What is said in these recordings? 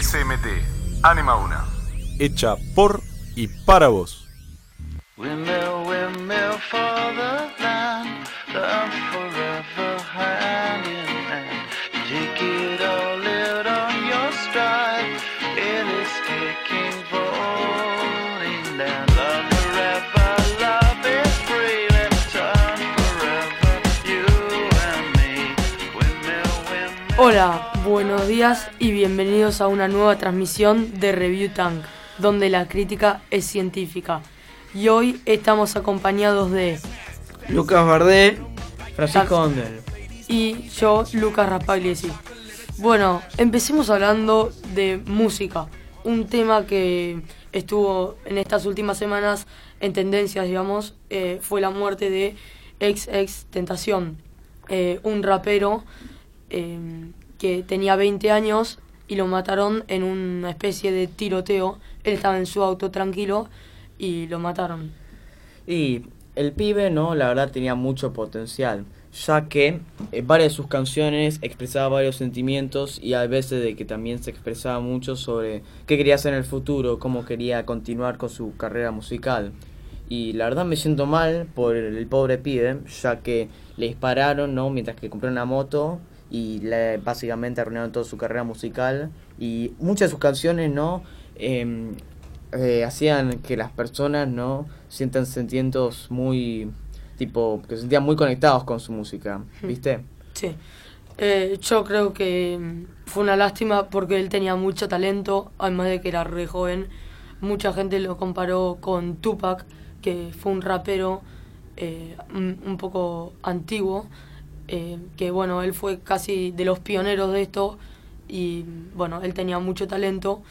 SMT, Anima 1. Hecha por y para vos. Windmill, windmill for the land, love forever hand in hand. Take it all, live on your stride. It is taking falling down. Love forever, love is free. Let's turn forever, you and me. Windmill, windmill. Hola, buenos días y bienvenidos a una nueva transmisión de Review Tank, donde la crítica es científica. Y hoy estamos acompañados de Lucas Bardé, Francisco Ondel. y yo, Lucas Raspagliesi. Bueno, empecemos hablando de música, un tema que estuvo en estas últimas semanas en tendencias, digamos, eh, fue la muerte de XX Tentación, eh, un rapero eh, que tenía 20 años y lo mataron en una especie de tiroteo. Él estaba en su auto tranquilo y lo mataron. Y el pibe, ¿no? La verdad tenía mucho potencial, ya que eh, varias de sus canciones expresaba varios sentimientos y a veces de que también se expresaba mucho sobre qué quería hacer en el futuro, cómo quería continuar con su carrera musical. Y la verdad me siento mal por el pobre pibe, ya que le dispararon, ¿no? Mientras que compró una moto y le, básicamente arruinaron toda su carrera musical. Y muchas de sus canciones, ¿no? Em, eh, hacían que las personas no sientan sentimientos muy tipo que se sentían muy conectados con su música viste Sí. Eh, yo creo que mm, fue una lástima porque él tenía mucho talento, además de que era re joven. Mucha gente lo comparó con Tupac, que fue un rapero eh, un, un poco antiguo, eh, que bueno, él fue casi de los pioneros de esto y bueno, él tenía mucho talento,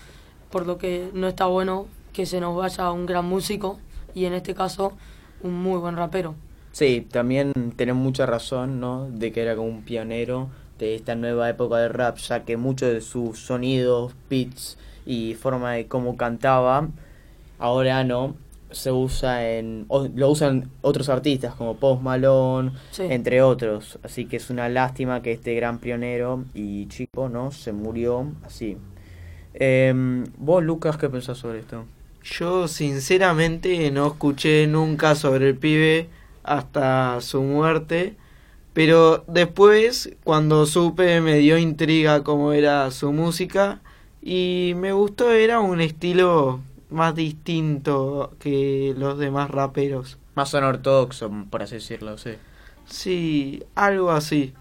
por lo que no está bueno que se nos vaya un gran músico y en este caso un muy buen rapero. sí también tenés mucha razón no de que era como un pionero de esta nueva época de rap ya que muchos de sus sonidos beats y forma de cómo cantaba ahora no se usa en o- lo usan otros artistas como Post Malone Sí. entre otros. Así que es una lástima que este gran pionero y chico no se murió. Así. Em, vos Lucas qué pensás sobre esto yo sinceramente no escuché nunca sobre el pibe hasta su muerte, pero después cuando supe me dio intriga cómo era su música y me gustó, era un estilo más distinto que los demás raperos. más ortodoxo por así decirlo sí Sí, algo así.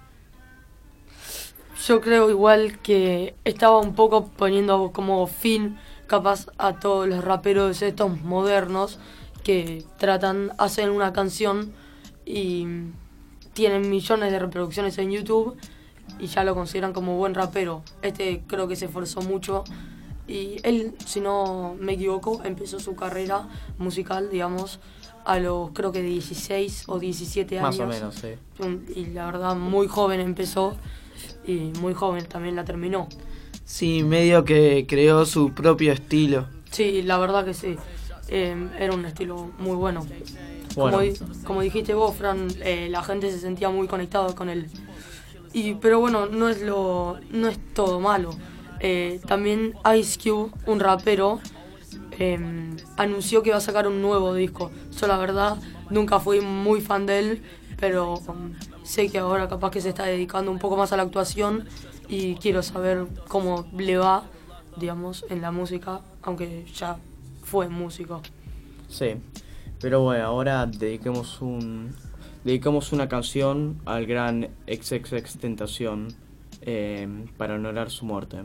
Yo creo igual que estaba un poco poniendo como fin capaz a todos los raperos estos modernos que tratan, hacen una canción y tienen millones de reproducciones en YouTube y ya lo consideran como buen rapero. Este creo que se esforzó mucho y él, si no me equivoco, empezó su carrera musical, digamos, a los creo que 16 o 17 años. más o menos sí y la verdad muy joven empezó y muy joven también la terminó. Sí, medio que creó su propio estilo. Sí, la verdad que sí. Eh, era un estilo muy bueno. Bueno. Como, di- como dijiste vos, Fran, eh, la gente se sentía muy conectada con él. Y, pero bueno, no es, lo, no es todo malo. Eh, también Ice Cube, un rapero, eh, anunció que va a sacar un nuevo disco. Yo la verdad nunca fui muy fan de él, pero sé que ahora capaz que se está dedicando un poco más a la actuación y quiero saber cómo le va, digamos, en la música, aunque ya fue músico. Sí, pero bueno, ahora dediquemos un dedicamos una canción al gran XXX Tentación eh, para honorar su muerte.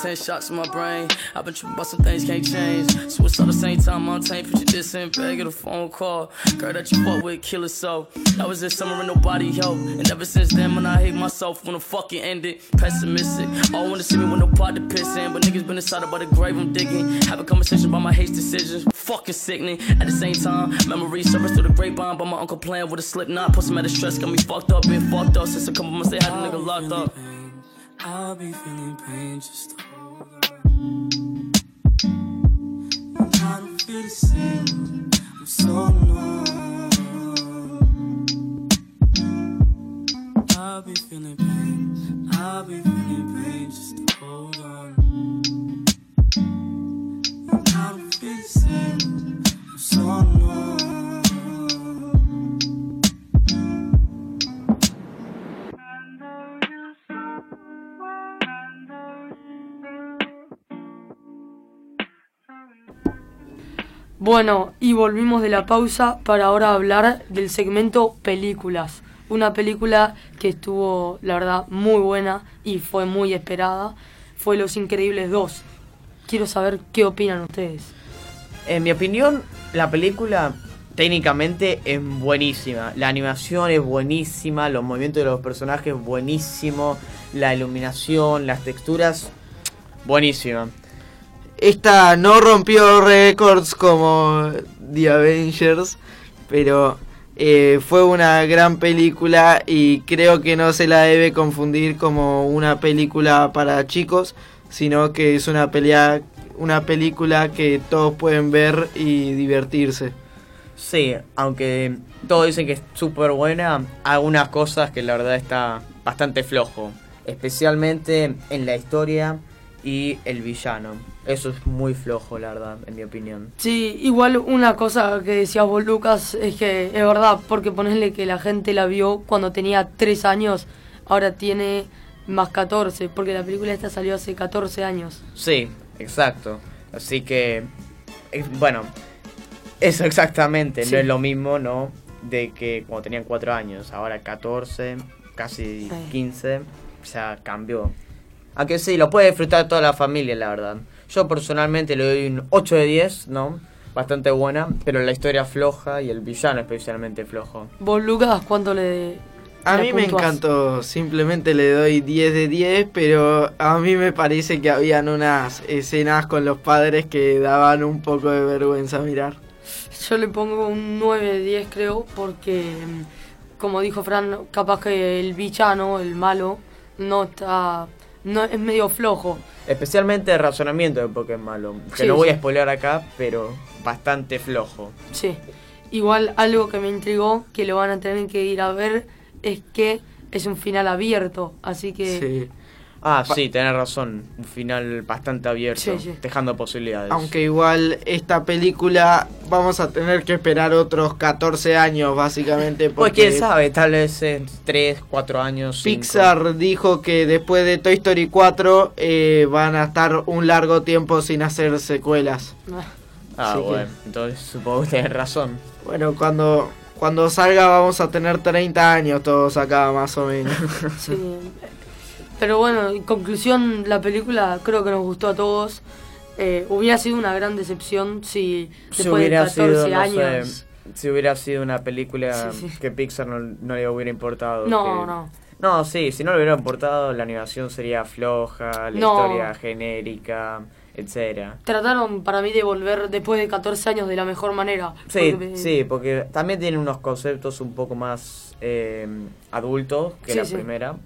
Put 10 shots in my brain. I've been tripping about some things can't change. All the same time on tape. Picture this in get a phone call. Girl that you fuck with, kill it so. That was this summer and nobody helped. And ever since then, when I hate myself, when the fuck it ended. Pessimistic. All wanna see me with no pot to piss in. But niggas been inside about the grave I'm digging. Have a conversation about my hate decisions. Fucking sickening. At the same time, memories surface through the grapevine. But my uncle playing with a slip knot. Put some out of stress, got me fucked up, been fucked up since a couple months they had a nigga locked up. I'll be feeling pain just I'll be feeling pain. I'll be Bueno, y volvimos de la pausa para ahora hablar del segmento películas. Una película que estuvo, la verdad, muy buena y fue muy esperada. Fue Los Increíbles 2. Quiero saber qué opinan ustedes. En mi opinión, la película técnicamente es buenísima. La animación es buenísima, los movimientos de los personajes buenísimo, la iluminación, las texturas buenísima. Esta no rompió récords como The Avengers, pero eh, fue una gran película y creo que no se la debe confundir como una película para chicos, sino que es una pelea, una película que todos pueden ver y divertirse. Sí, aunque todos dicen que es súper buena, algunas cosas que la verdad está bastante flojo. Especialmente en la historia y el villano. Eso es muy flojo, la verdad, en mi opinión. Sí, igual una cosa que decías vos, Lucas, es que es verdad, porque ponerle que la gente la vio cuando tenía 3 años, ahora tiene más 14, porque la película esta salió hace 14 años. Sí, exacto. Así que, bueno, eso exactamente, Sí. no es lo mismo, ¿no? De que cuando tenían 4 años, ahora 14, casi Sí. 15, ya cambió. Aunque sí, lo puede disfrutar toda la familia, la verdad. Yo personalmente le doy un 8 de 10, ¿no? Bastante buena, pero la historia floja y el villano especialmente flojo. Vos, Lucas, ¿cuánto le A mí me encantó, simplemente le doy 10 de 10, pero a mí me parece que habían unas escenas con los padres que daban un poco de vergüenza mirar. Yo le pongo un 9 de 10 creo porque, mm, como dijo Fran, capaz que el villano, el malo, no está... no es medio flojo. Especialmente el razonamiento de Pokémon malo. Que Sí, no voy sí. a spoilear acá, pero bastante flojo. Sí. Igual algo que me intrigó, que lo van a tener que ir a ver, es que es un final abierto. Así que... Sí. Ah, sí, tenés razón. Un final bastante abierto, Sí, sí. dejando posibilidades. Aunque igual esta película vamos a tener que esperar otros 14 años básicamente Pues porque quién sabe, tal vez en 3, 4 años. cinco. Pixar dijo que después de Toy Story 4 eh, van a estar un largo tiempo sin hacer secuelas. ah, Ah, Así que- bueno, entonces supongo que tenés razón. Bueno, cuando cuando salga vamos a tener 30 años todos acá más o menos. sí. Pero bueno, en conclusión, la película creo que nos gustó a todos. Eh, hubiera sido una gran decepción si Si después de hubiera 14 sido, no años... sé, si hubiera sido una película Sí, sí. que Pixar no, no le hubiera importado. No, que- no. No, sí, si no le hubiera importado, la animación sería floja, la No. historia genérica, etcétera. Trataron para mí de volver después de 14 años de la mejor manera. Sí, Porque- sí, porque también tiene unos conceptos un poco más eh, adultos que Sí, la sí. primera.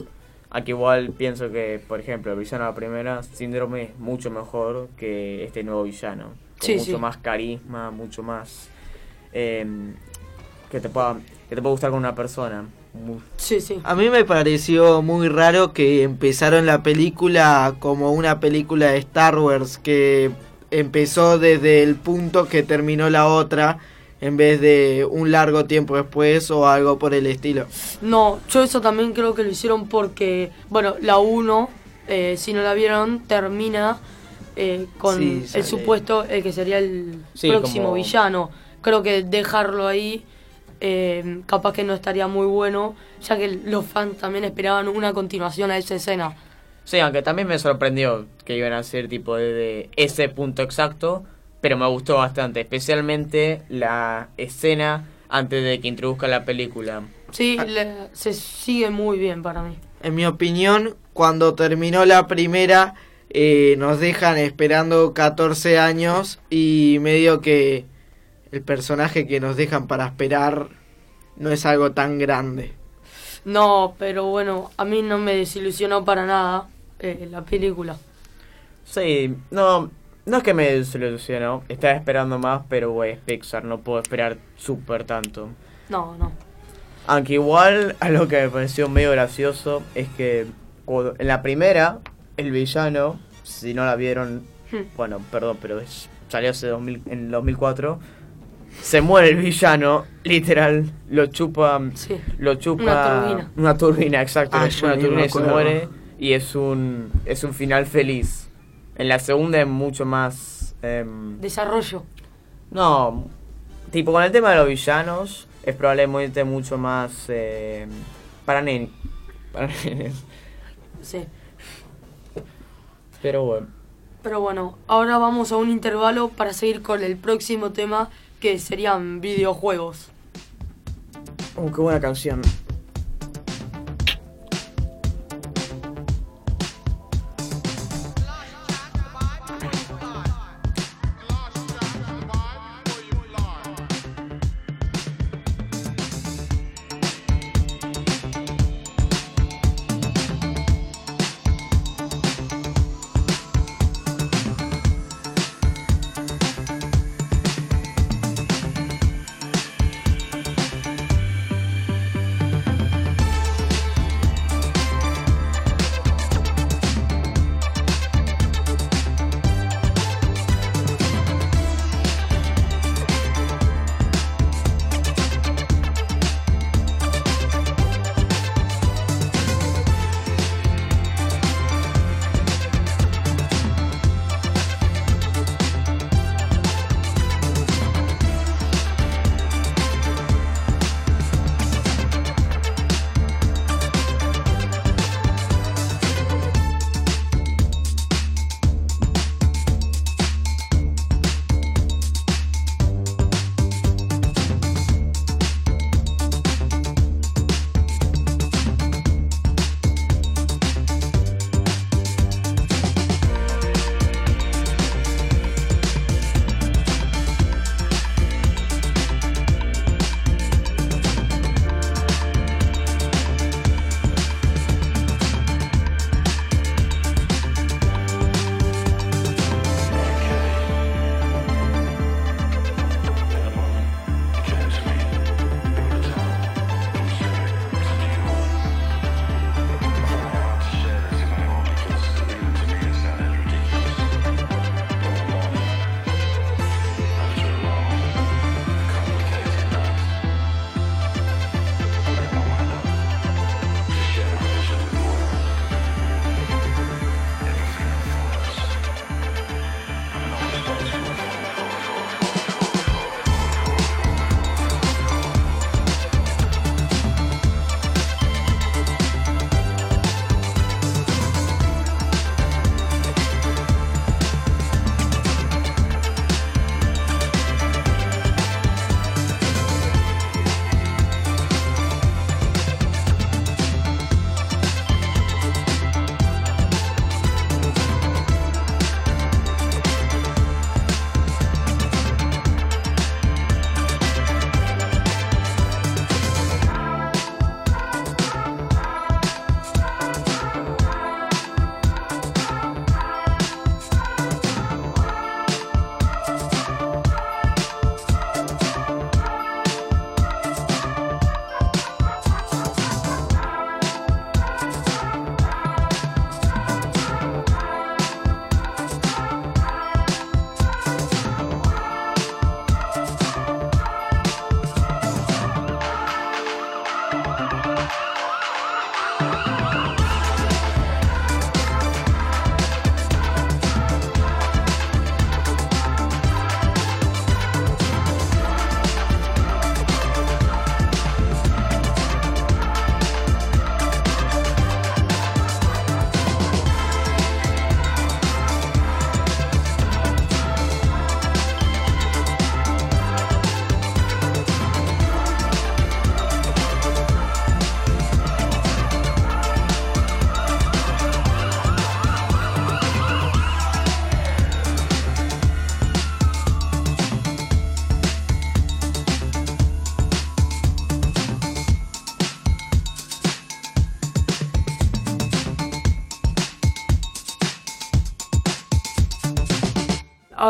Aquí igual pienso que, por ejemplo, el villano de la primera, Síndrome, es mucho mejor que este nuevo villano. Con Sí, mucho sí. más carisma, mucho más... eh, que, te pueda, que te pueda gustar con una persona. Sí, sí. A mí me pareció muy raro que empezaron la película como una película de Star Wars que empezó desde el punto que terminó la otra en vez de un largo tiempo después o algo por el estilo. No, yo eso también creo que lo hicieron porque, bueno, la 1, eh, si no la vieron, termina eh, con Sí, el supuesto, el que sería el Sí, próximo como- villano. Creo que dejarlo ahí, eh, capaz que no estaría muy bueno, ya que los fans también esperaban una continuación a esa escena. Sí, aunque también me sorprendió que iban a ser tipo de, de ese punto exacto, pero me gustó bastante, especialmente la escena antes de que introduzca la película. Sí, le- se sigue muy bien para mí. En mi opinión, cuando terminó la primera, eh, nos dejan esperando 14 años y medio que el personaje que nos dejan para esperar no es algo tan grande. No, pero bueno, a mí no me desilusionó para nada eh, la película. Sí, no, no es que me desilusionó, estaba esperando más, pero güey, es Pixar, no puedo esperar súper tanto. No, no. Aunque igual, algo que me pareció medio gracioso es que cuando- en la primera, el villano, si no la vieron, Hmm. bueno, perdón, pero es- salió hace 2000, en 2004, se muere el villano, literal, lo chupa, Sí. lo chupa Una turbina. una turbina, exacto, Ah, lo una turbina y se muere y es un es un final feliz. En la segunda es mucho más em, Desarrollo. no, tipo con el tema de los villanos es probablemente mucho más eh, para, nen- para nenes. Sí. Pero bueno. Pero bueno, ahora vamos a un intervalo para seguir con el próximo tema que serían videojuegos. Oh, qué buena canción.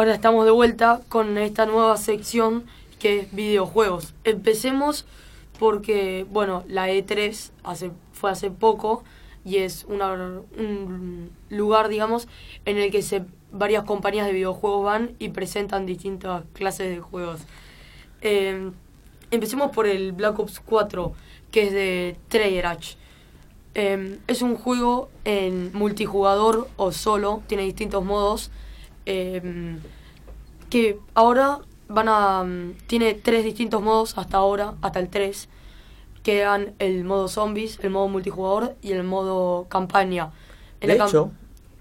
Ahora estamos de vuelta con esta nueva sección que es videojuegos. Empecemos porque, bueno, la E3 hace, fue hace poco y es un lugar, digamos, en el que se, varias compañías de videojuegos van y presentan distintas clases de juegos. Eh, empecemos por el Black Ops 4, que es de Treyarch. Eh, es un juego en multijugador o solo, tiene distintos modos. eh, que ahora van a. mm, Tiene tres distintos modos hasta ahora, hasta el 3. Que eran el modo zombies, el modo multijugador y el modo campaña. En De hecho,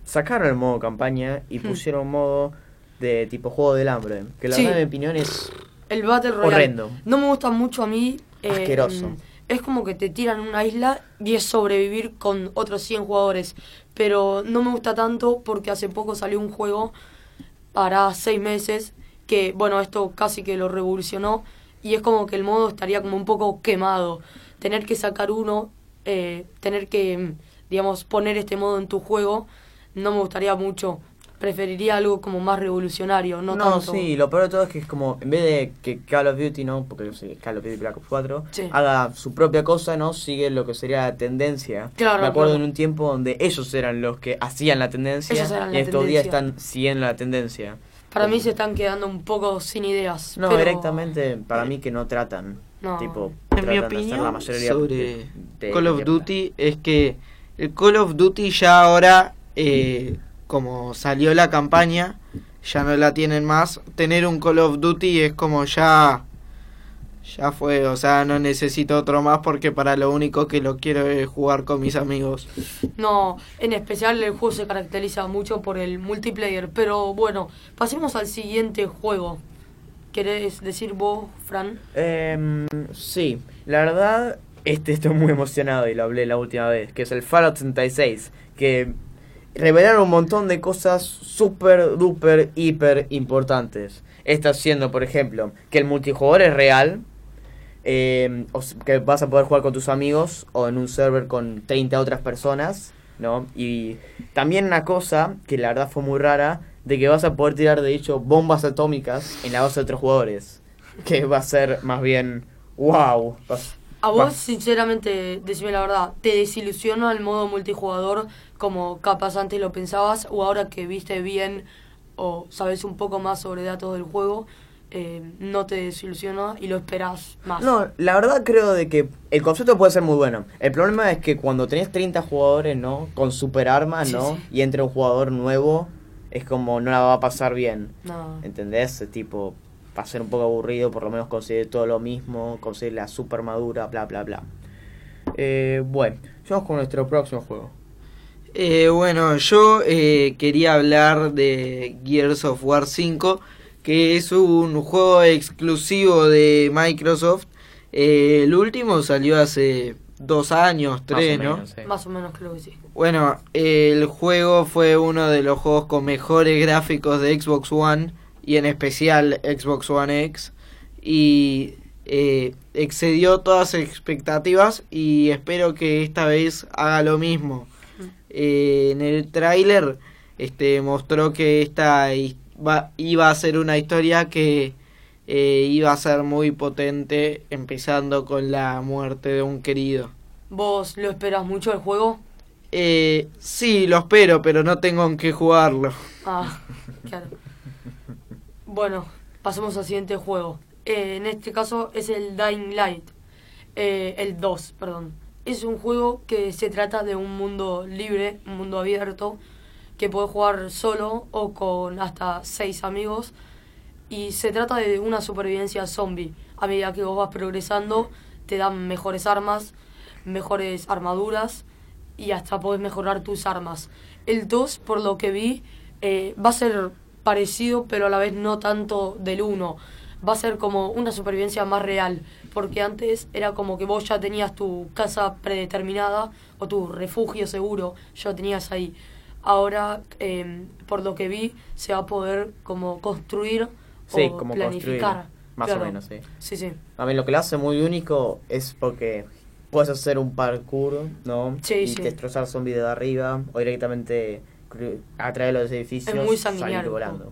sacaron el modo campaña y Hmm. pusieron modo de tipo juego del hambre. Que la Sí. verdad, en mi opinión, es El Battle Royale. Horrendo. No me gusta mucho a mí. eh, Asqueroso. Es como que te tiran en una isla y es sobrevivir con otros 100 jugadores. Pero no me gusta tanto porque hace poco salió un juego para 6 meses que, bueno, esto casi que lo revolucionó. Y es como que el modo estaría como un poco quemado. Tener que sacar uno, eh, tener que, mm, digamos, poner este modo en tu juego, no me gustaría mucho. Preferiría algo como más revolucionario, no, No, tanto. sí, lo peor de todo es que es como, en vez de que Call of Duty, ¿no? Porque sí, Call of Duty Black Ops 4, Sí. haga su propia cosa, ¿no? Sigue lo que sería la tendencia. Claro, Me acuerdo claro. en un tiempo donde ellos eran los que hacían la tendencia Ellos eran y la estos días tendencia. están siguiendo la tendencia. Para mí se están quedando un poco sin ideas. No, pero- directamente, para mí que no tratan. No. Tipo, En mi tratan de hacer opinión la mayoría sobre de- de Call of. Duty es que el Call of Duty ya ahora, eh, como salió la campaña, ya no la tienen más. Tener un Call of Duty es como ya, ya fue, o sea, no necesito otro más porque para lo único que lo quiero es jugar con mis amigos. No, en especial el juego se caracteriza mucho por el multiplayer. Pero bueno, pasemos al siguiente juego. ¿Querés decir vos, Fran? Em, sí, la verdad, este estoy muy emocionado y lo hablé la última vez, que es el Fallout 76, que revelaron un montón de cosas súper, duper, hiper importantes. Esta siendo, por ejemplo, que el multijugador es real, em, o que vas a poder jugar con tus amigos o en un server con 30 otras personas, ¿no? Y también una cosa que la verdad fue muy rara, de que vas a poder tirar, de hecho, bombas atómicas en la base de otros jugadores. Que va a ser más bien, wow. A va- vos, sinceramente, decime la verdad, ¿te desilusionó el modo multijugador como capaz antes lo pensabas? ¿O ahora que viste bien o sabes un poco más sobre datos del juego, eh, no te desilusiona y lo esperás más? No, la verdad creo de que el concepto puede ser muy bueno. El problema es que cuando tenés 30 jugadores, ¿no? Con super armas, Sí, ¿no? sí. Y entra un jugador nuevo, es como no la va a pasar bien. No. ¿Entendés? Tipo, va a ser un poco aburrido, por lo menos conseguir todo lo mismo, conseguir la super armadura, bla, bla, bla. Eh, bueno, vamos con nuestro próximo juego. Eh, bueno, yo eh, quería hablar de Gears of War 5, que es un juego exclusivo de Microsoft. Eh, el último salió hace dos años, tres, ¿no? menos, sí. Más o menos creo que sí. Bueno, el juego fue uno de los juegos con mejores gráficos de Xbox One y en especial Xbox One X y eh, excedió todas expectativas y espero que esta vez haga lo mismo. Eh, en el tráiler este mostró que esta iba a ser una historia que eh, iba a ser muy potente empezando con la muerte de un querido. ¿Vos lo esperas mucho el juego? Eh, sí, lo espero, pero no tengo en qué jugarlo. Ah, claro. Bueno, pasemos al siguiente juego. Eh, en este caso es el Dying Light. Eh, el 2, perdón. Es un juego que se trata de un mundo libre, un mundo abierto, que puedes jugar solo o con hasta seis amigos. Y se trata de una supervivencia zombie. A medida que vos vas progresando, te dan mejores armas, mejores armaduras y hasta podés mejorar tus armas. El 2, por lo que vi, eh, va a ser parecido, pero a la vez no tanto del 1. Va a ser como una supervivencia más real, porque antes era como que vos ya tenías tu casa predeterminada o tu refugio seguro, ya lo tenías ahí. Ahora, eh, por lo que vi, se va a poder como construir Sí, o como planificar. construir, más Claro. o menos, sí. Sí, sí. A mí lo que lo hace muy único es porque puedes hacer un parkour, ¿no? Sí, y sí. destrozar zombies de arriba o directamente a través de los edificios Es muy salir volando.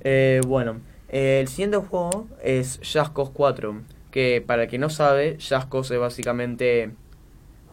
Eh, bueno, eh, el siguiente juego es Jaskos 4, que para el que no sabe, Jaskos es básicamente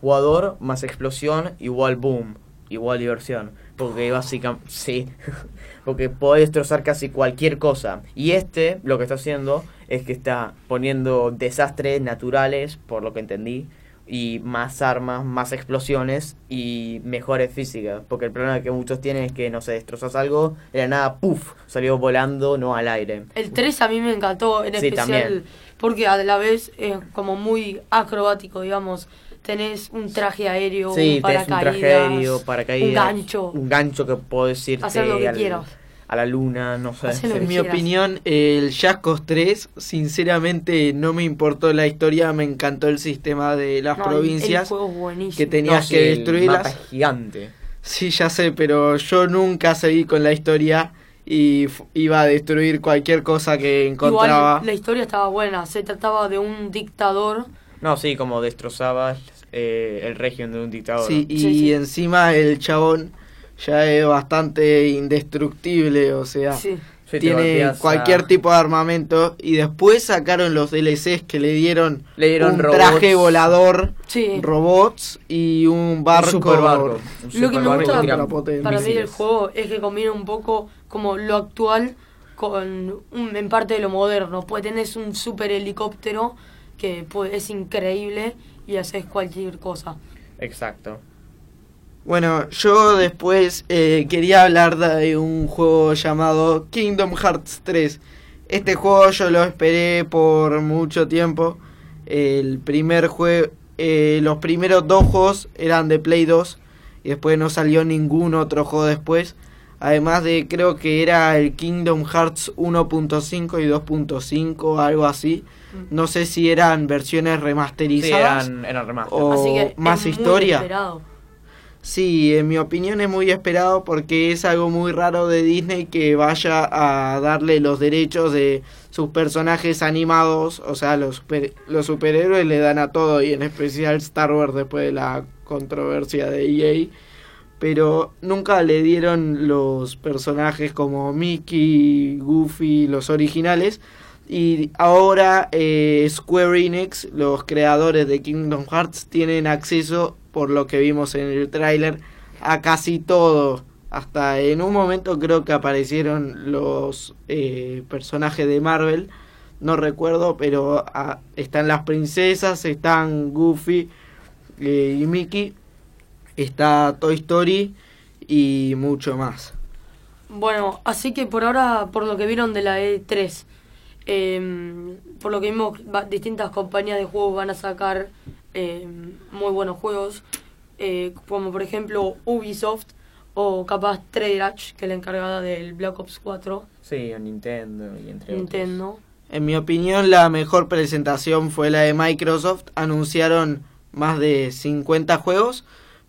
jugador más explosión igual boom, igual diversión. Porque básicamente, sí, porque puede destrozar casi cualquier cosa. Y este lo que está haciendo es que está poniendo desastres naturales, por lo que entendí, y más armas, más explosiones y mejores físicas. Porque el problema que muchos tienen es que, no sé, destrozas algo, era nada, puff, salió volando, no al aire. El 3 a mí me encantó, en Sí, especial también. porque a la vez es como muy acrobático, digamos. Tenés un traje aéreo, Sí, un tenés un paracaídas, traje aéreo, paracaídas. un gancho. Un gancho que podés irte Hacer lo que al- quieras. A la luna, no sé. En mi quieras. opinión, el Jaskos 3, sinceramente no me importó la historia, me encantó el sistema de las No, el- El, provincias. buenísimo. que tenías sí, que el destruirlas. mapa es gigante. Sí, ya sé, pero yo nunca seguí con la historia y iba a destruir cualquier cosa que encontraba. Igual la historia estaba buena, se trataba de un dictador. No, sí, como destrozabas eh, el régimen de un dictador. Sí, y Sí, sí. encima el chabón ya es bastante indestructible, o sea, Sí. Sí, te tiene cualquier a- tipo de armamento y después sacaron los DLCs que le dieron, Le dieron un robots. traje volador, Sí. robots y un barco. Un Lo que me gusta para Para mí el misiles. juego es que combina un poco como lo actual con un- en parte de lo moderno. Pues tenés un super helicóptero que pues, es increíble y haces cualquier cosa. Exacto. Bueno, yo después eh, quería hablar de un juego llamado Kingdom Hearts 3. Este juego yo lo esperé por mucho tiempo. El primer juego, los primeros dos juegos eran de Play 2 y después no salió ningún otro juego después. Además de creo que era el Kingdom Hearts 1.5 y 2.5, algo así. No sé si eran versiones Sí, remasterizadas eran, eran remaster. o Así que más es historia. Sí, en mi opinión es muy esperado porque es algo muy raro de Disney que vaya a darle los derechos de sus personajes animados, o sea, los, super- los superhéroes le dan a todo y en especial Star Wars después de la controversia de EA, pero nunca le dieron los personajes como Mickey, Goofy, los originales. Y ahora eh, Square Enix, los creadores de Kingdom Hearts, tienen acceso, por lo que vimos en el tráiler, a casi todo. Hasta en un momento creo que aparecieron los eh, personajes de Marvel. No recuerdo, pero ah, están las princesas, están Goofy eh, y Mickey. Está Toy Story y mucho más. Bueno, así que por ahora, por lo que vieron de la E3, eh, por lo que vimos, distintas compañías de juegos van a sacar eh, muy buenos juegos, eh, como por ejemplo Ubisoft o capaz Treyarch, que es la encargada del Black Ops 4, Sí, o Nintendo y entre Nintendo. En mi opinión, la mejor presentación fue la de Microsoft. Anunciaron más de 50 juegos,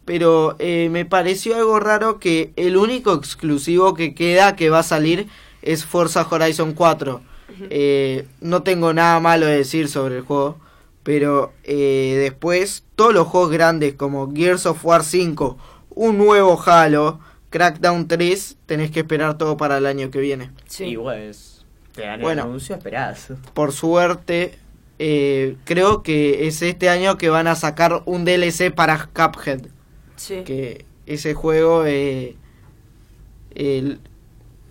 pero eh, me pareció algo raro que el único exclusivo que queda que va a salir es Forza Horizon 4. Eh, no tengo nada malo de decir sobre el juego, pero eh, después todos los juegos grandes como Gears of War 5, un nuevo Halo, Crackdown 3, tenés que esperar todo para el año que viene. Sí. Y pues, te dan Bueno. el anuncio, esperás. por suerte, eh, creo que es este año que van a sacar un DLC para Cuphead. sí. Que ese juego eh, el-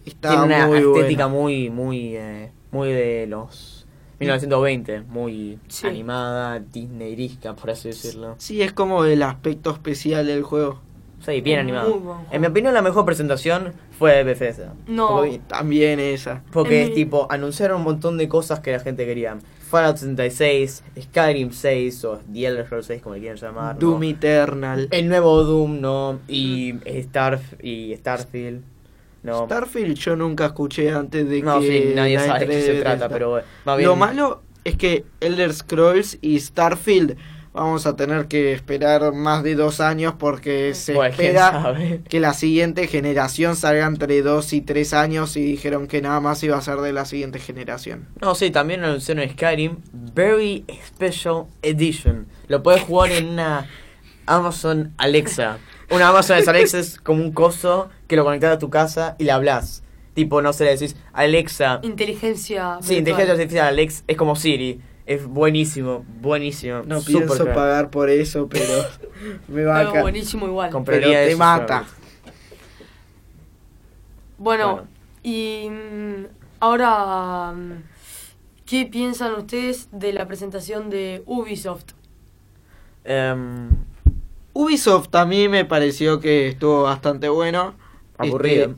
está Tiene una muy estética bueno. muy, muy, eh, muy de los 1920, muy Sí. animada, Disneyrisca, por así decirlo. Sí, es como el aspecto especial del juego. Sí, bien Es animado. muy buen juego. En mi opinión, la mejor presentación fue de Bethesda. No, Porque, También esa. porque En mi- tipo, anunciaron un montón de cosas que la gente quería. Fallout 76, Skyrim 6 o The Elder Scrolls 6, como le quieran llamar. ¿no? Doom Eternal. El nuevo Doom, ¿no? Y, Star, y Starfield. No, Starfield yo nunca escuché antes de no que sí, nadie sabe de qué E3 se trata, pero más bien... Lo malo es que Elder Scrolls y Starfield vamos a tener que esperar más de dos años porque se espera que la siguiente generación salga entre dos y tres años y dijeron que nada más iba a ser de la siguiente generación. No, sí, también anunciaron Skyrim Very Special Edition. Lo puedes jugar en una Amazon Alexa. Una Amazon Alexa es como un coso que lo conectas a tu casa y le hablas. Tipo, no sé, le decís, Alexa. Inteligencia. Sí, virtual. inteligencia artificial, Alex, es como Siri. Es buenísimo, buenísimo. No súper pienso crack. pagar por eso, pero me va a Pero buenísimo igual. Compraría Pero te eso, mata. Bueno. y mm, ahora, mm, ¿qué piensan ustedes de la presentación de Ubisoft? Em, Ubisoft a mí me pareció que estuvo bastante bueno. Aburrido.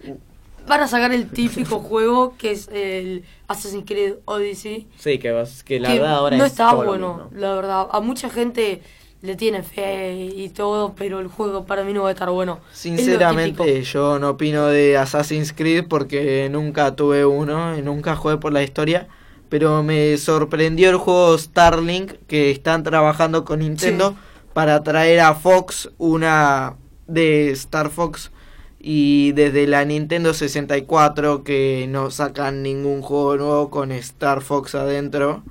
Este, Van a sacar el típico juego que es el Assassin's Creed Odyssey. Sí, que, vas, que la que verdad ahora no es está todo lo bueno, mismo. la verdad. A mucha gente le tiene fe y todo, pero el juego para mí no va a estar bueno. Sinceramente, yo no opino de Assassin's Creed porque nunca tuve uno y nunca jugué por la historia. Pero me sorprendió el juego Starlink que están trabajando con Nintendo Sí. para traer a Fox una de Star Fox y desde la Nintendo 64 que no sacan ningún juego nuevo con Star Fox adentro.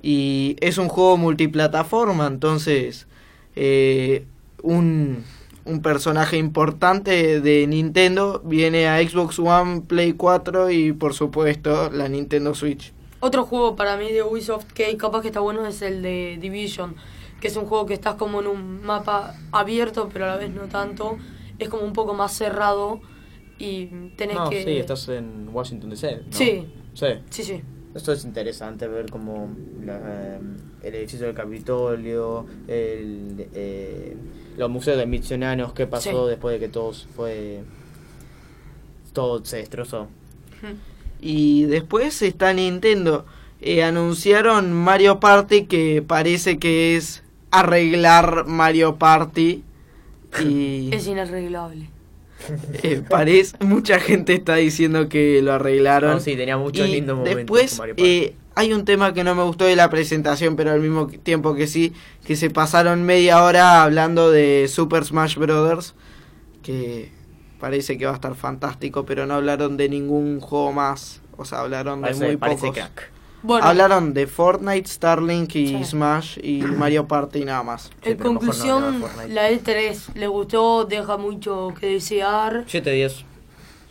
Y es un juego multiplataforma, entonces eh, un, un personaje importante de Nintendo viene a Xbox One, Play 4 y por supuesto la Nintendo Switch. Otro juego para mí de Ubisoft que capaz que está bueno es el de Division, que es un juego que estás como en un mapa abierto, pero a la vez no tanto. Es como un poco más cerrado y tenés No, que... sí, estás en Washington DC. ¿no? Sí. Sí. Sí, sí. Esto es interesante ver como la, em, el edificio del Capitolio, el, eh, los museos de misioneros, qué pasó Sí. después de que todos fue... Todo se destrozó. Y después está Nintendo. Eh, anunciaron Mario Party que parece que es arreglar Mario Party. Y Es inarreglable. eh, parece, mucha gente está diciendo que lo arreglaron. No, sí, tenía muchos Y lindos momentos después con Mario Party. eh, hay un tema que no me gustó de la presentación, pero al mismo tiempo que sí, que se pasaron media hora hablando de Super Smash Brothers, que parece que va a estar fantástico, pero no hablaron de ningún juego más. O sea, hablaron de Parece- muy parece pocos. crack. Bueno, Hablaron de Fortnite, Starlink y Sí. Smash y Mario Party y nada más. Sí, en no conclusión, de Fortnite. la E3 le gustó, deja mucho que desear. 7-10.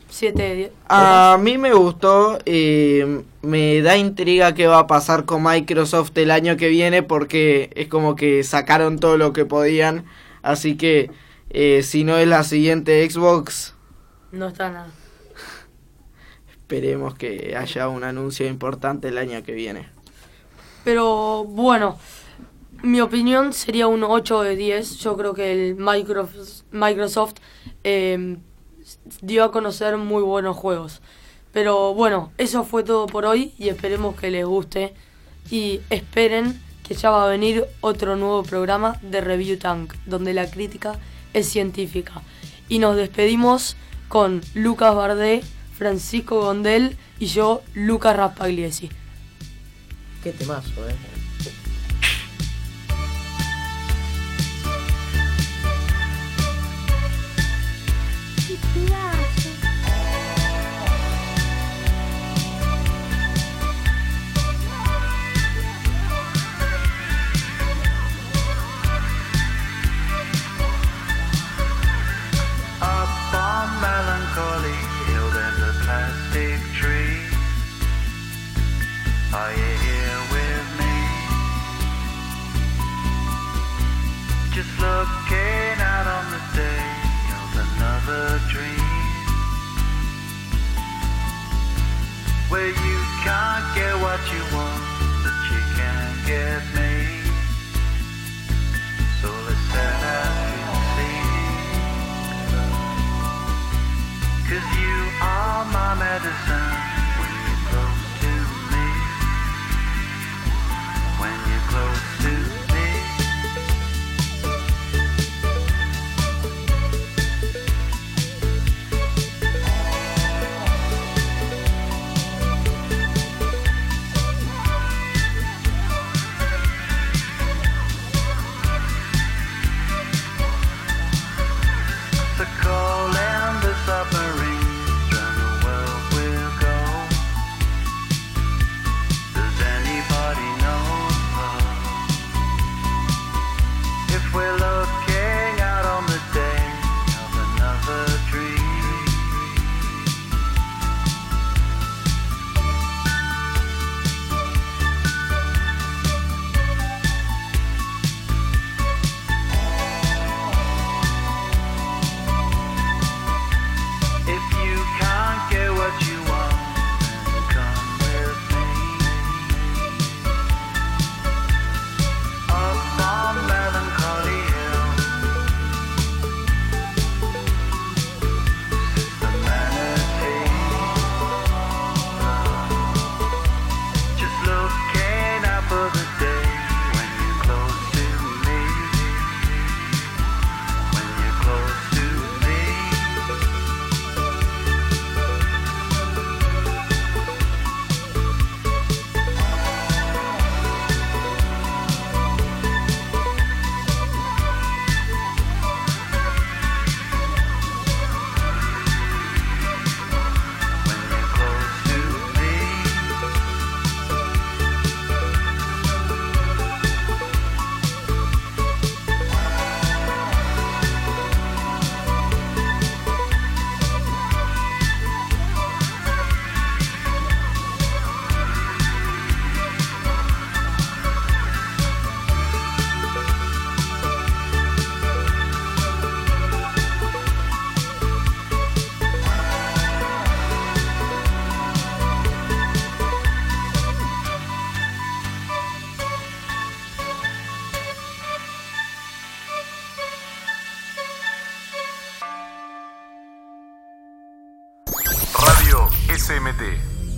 7 de 10. A mí me gustó, eh, me da intriga qué va a pasar con Microsoft el año que viene porque es como que sacaron todo lo que podían, así que eh, si no es la siguiente Xbox, No está nada. Esperemos que haya un anuncio importante el año que viene. Pero bueno, mi opinión sería un 8 de 10. Yo creo que el Microsoft, eh, dio a conocer muy buenos juegos. Pero bueno, eso fue todo por hoy y esperemos que les guste. Y esperen que ya va a venir otro nuevo programa de Review Tank, donde la crítica es científica. Y nos despedimos con Lucas Bardé, Francisco Gondel y yo, Lucas Raspagliesi. Qué temazo, eh. Just looking out on the day of another dream. Where you can't get what you want, but you can get me.